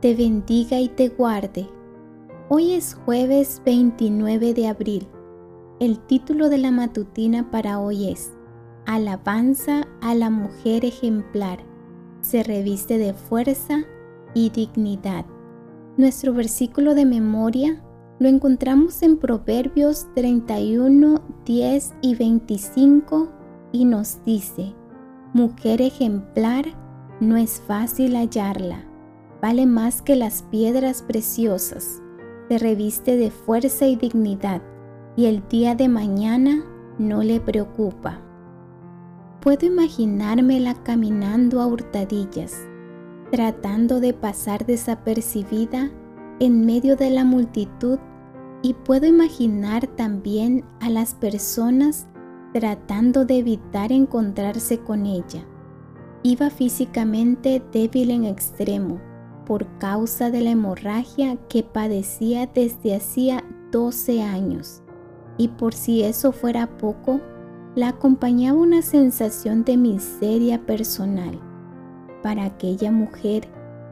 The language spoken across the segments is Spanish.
te bendiga y te guarde. Hoy es jueves 29 de abril. El título de la matutina para hoy es Alabanza a la mujer ejemplar. Se reviste de fuerza y dignidad. Nuestro versículo de memoria lo encontramos en Proverbios 31, 10 y 25 y nos dice, Mujer ejemplar, no es fácil hallarla, vale más que las piedras preciosas, se reviste de fuerza y dignidad, y el día de mañana no le preocupa. Puedo imaginármela caminando a hurtadillas, tratando de pasar desapercibida en medio de la multitud y puedo imaginar también a las personas tratando de evitar encontrarse con ella. Iba físicamente débil en extremo por causa de la hemorragia que padecía desde hacía 12 años. Y por si eso fuera poco, la acompañaba una sensación de miseria personal para aquella mujer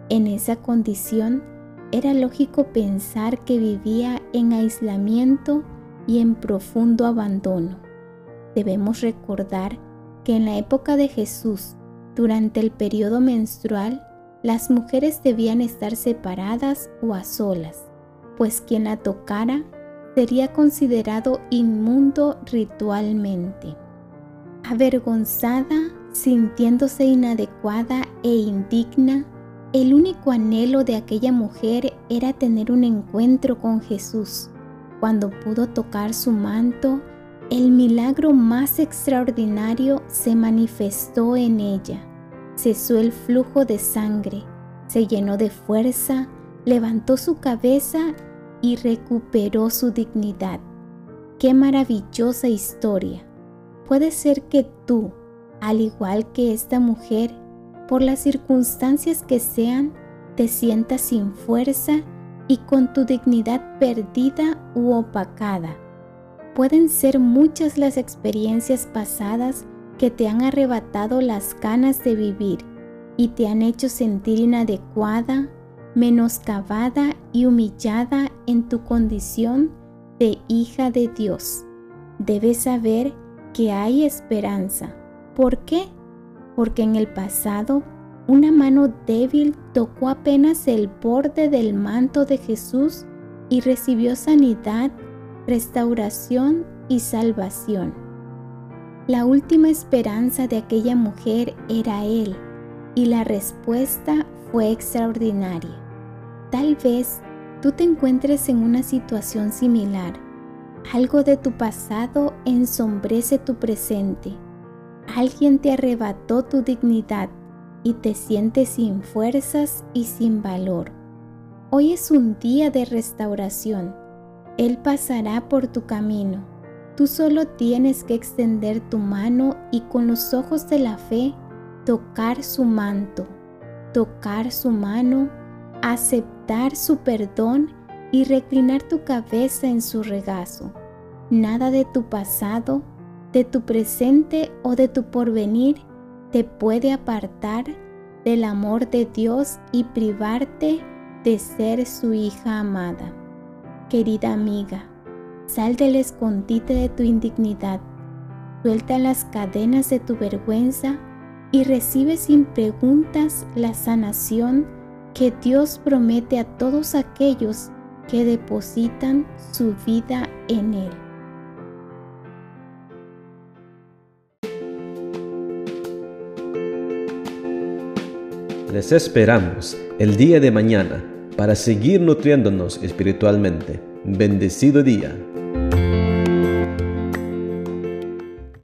en esa condición, era lógico pensar que vivía en aislamiento y en profundo abandono. Debemos recordar que en la época de Jesús, durante el periodo menstrual, las mujeres debían estar separadas o a solas, pues quien la tocara sería considerado inmundo ritualmente. Avergonzada, sintiéndose inadecuada e indigna, el único anhelo de aquella mujer era tener un encuentro con Jesús. Cuando pudo tocar su manto, el milagro más extraordinario se manifestó en ella. Cesó el flujo de sangre, se llenó de fuerza, levantó su cabeza y recuperó su dignidad. Qué maravillosa historia. Puede ser que tú, al igual que esta mujer, por las circunstancias que sean, te sientas sin fuerza y con tu dignidad perdida u opacada. Pueden ser muchas las experiencias pasadas que te han arrebatado las ganas de vivir y te han hecho sentir inadecuada, menoscabada y humillada en tu condición de hija de Dios. Debes saber que hay esperanza. ¿Por qué? Porque en el pasado una mano débil tocó apenas el borde del manto de Jesús y recibió sanidad, restauración y salvación. La última esperanza de aquella mujer era Él y la respuesta fue extraordinaria. Tal vez tú te encuentres en una situación similar algo de tu pasado ensombrece tu presente. Alguien te arrebató tu dignidad y te sientes sin fuerzas y sin valor. Hoy es un día de restauración. Él pasará por tu camino. Tú solo tienes que extender tu mano y con los ojos de la fe tocar su manto, tocar su mano, aceptar su perdón y reclinar tu cabeza en su regazo. Nada de tu pasado, de tu presente o de tu porvenir te puede apartar del amor de Dios y privarte de ser su hija amada. Querida amiga, sal del escondite de tu indignidad, suelta las cadenas de tu vergüenza y recibe sin preguntas la sanación que Dios promete a todos aquellos que depositan su vida en Él. Les esperamos el día de mañana para seguir nutriéndonos espiritualmente. Bendecido día.